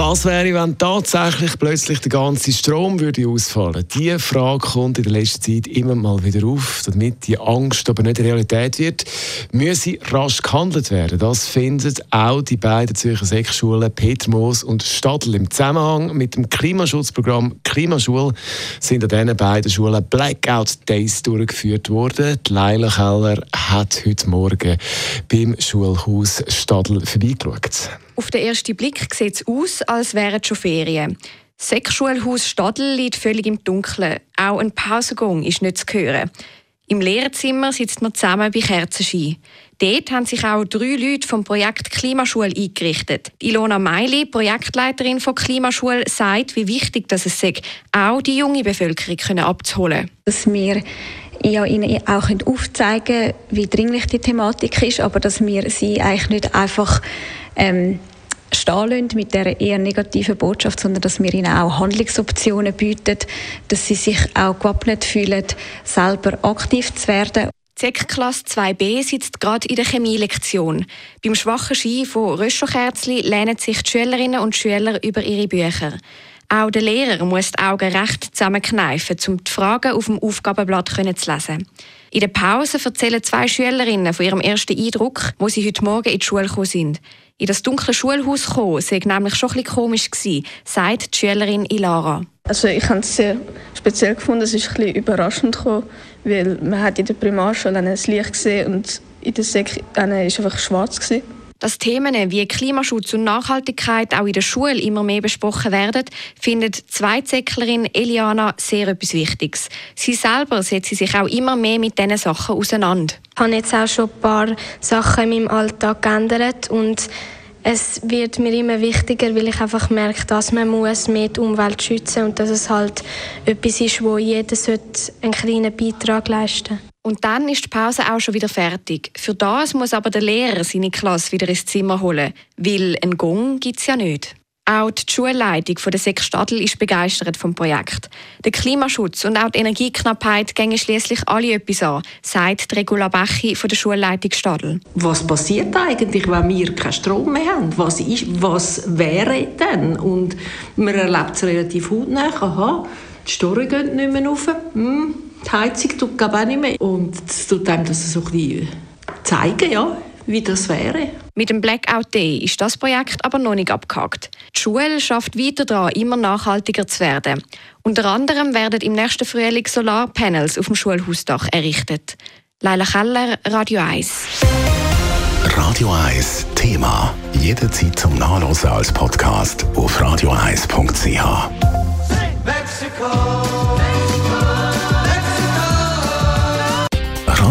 Was wäre, wenn tatsächlich plötzlich der ganze Strom würde ausfallen? Diese Frage kommt in der letzten Zeit immer mal wieder auf. Damit die Angst aber nicht Realität wird, müsse rasch gehandelt werden. Das finden auch die beiden Zürcher Sechsschulen Peter Moos und Stadl. Im Zusammenhang mit dem Klimaschutzprogramm Klimaschule sind an diesen beiden Schulen Blackout Days durchgeführt worden. Die Leila Keller hat heute Morgen beim Schulhaus Stadl vorbeigeschaut. Auf den ersten Blick sieht es aus, als wären es schon Ferien. Das Sechsschulhaus Stadl liegt völlig im Dunkeln. Auch ein Pausengang ist nicht zu hören. Im Lehrerzimmer sitzt man zusammen bei Kerzenschein. Dort haben sich auch drei Leute vom Projekt Klimaschule eingerichtet. Ilona Meili, Projektleiterin von Klimaschule, sagt, wie wichtig dass es ist, auch die junge Bevölkerung abzuholen. Dass wir ja, ihnen auch aufzeigen wie dringlich die Thematik ist, aber dass wir sie eigentlich nicht einfach ähm, stehen lassen mit dieser eher negativen Botschaft, sondern dass wir ihnen auch Handlungsoptionen bieten, dass sie sich auch gewappnet fühlen, selber aktiv zu werden. ZEC-Klasse 2b sitzt gerade in der Chemielektion. Beim schwachen Ski von Röschokerzli lehnen sich die Schülerinnen und Schüler über ihre Bücher. Auch der Lehrer muss die Augen recht zusammenkneifen, um die Fragen auf dem Aufgabenblatt zu lesen. In der Pause erzählen zwei Schülerinnen von ihrem ersten Eindruck, wo sie heute Morgen in die Schule gekommen sind. In das dunkle Schulhaus kommen, sei nämlich schon ein komisch gewesen, sagt die Schülerin Ilara. Also ich habe es sehr speziell gefunden, es ist ein bisschen überraschend gekommen, weil man hat in der Primarschule ein Licht gesehen und in der Sek war einfach schwarz gewesen. Dass Themen wie Klimaschutz und Nachhaltigkeit auch in der Schule immer mehr besprochen werden, findet Zweitzäcklerin Eliana sehr etwas Wichtiges. Sie selber setzt sich auch immer mehr mit diesen Sachen auseinander. Ich habe jetzt auch schon ein paar Sachen in meinem Alltag geändert und es wird mir immer wichtiger, weil ich einfach merke, dass man muss mehr die Umwelt schützen und dass es halt etwas ist, wo jeder einen kleinen Beitrag leisten sollte. Und dann ist die Pause auch schon wieder fertig. Für das muss aber der Lehrer seine Klasse wieder ins Zimmer holen, weil einen Gong gibt es ja nicht. Auch die Schulleitung von der Sek Stadl ist begeistert vom Projekt. Der Klimaschutz und auch die Energieknappheit gehen schließlich alle etwas an, sagt Regula Bechi von der Schulleitung Stadl. Was passiert eigentlich, wenn wir keinen Strom mehr haben? Was, ist, was wäre dann? Und man erlebt es relativ hautnah. Aha, die Story geht nicht mehr rauf. Hm die Heizung tut auch nicht mehr. Und das tut einem das so ein bisschen zeigen, ja, wie das wäre. Mit dem Blackout Day ist das Projekt aber noch nicht abgehakt. Die Schule schafft weiter daran, immer nachhaltiger zu werden. Unter anderem werden im nächsten Frühling Solarpanels auf dem Schulhausdach errichtet. Leila Keller, Radio 1. Radio 1 Thema. Jederzeit zum Nachlesen als Podcast auf radio1.ch.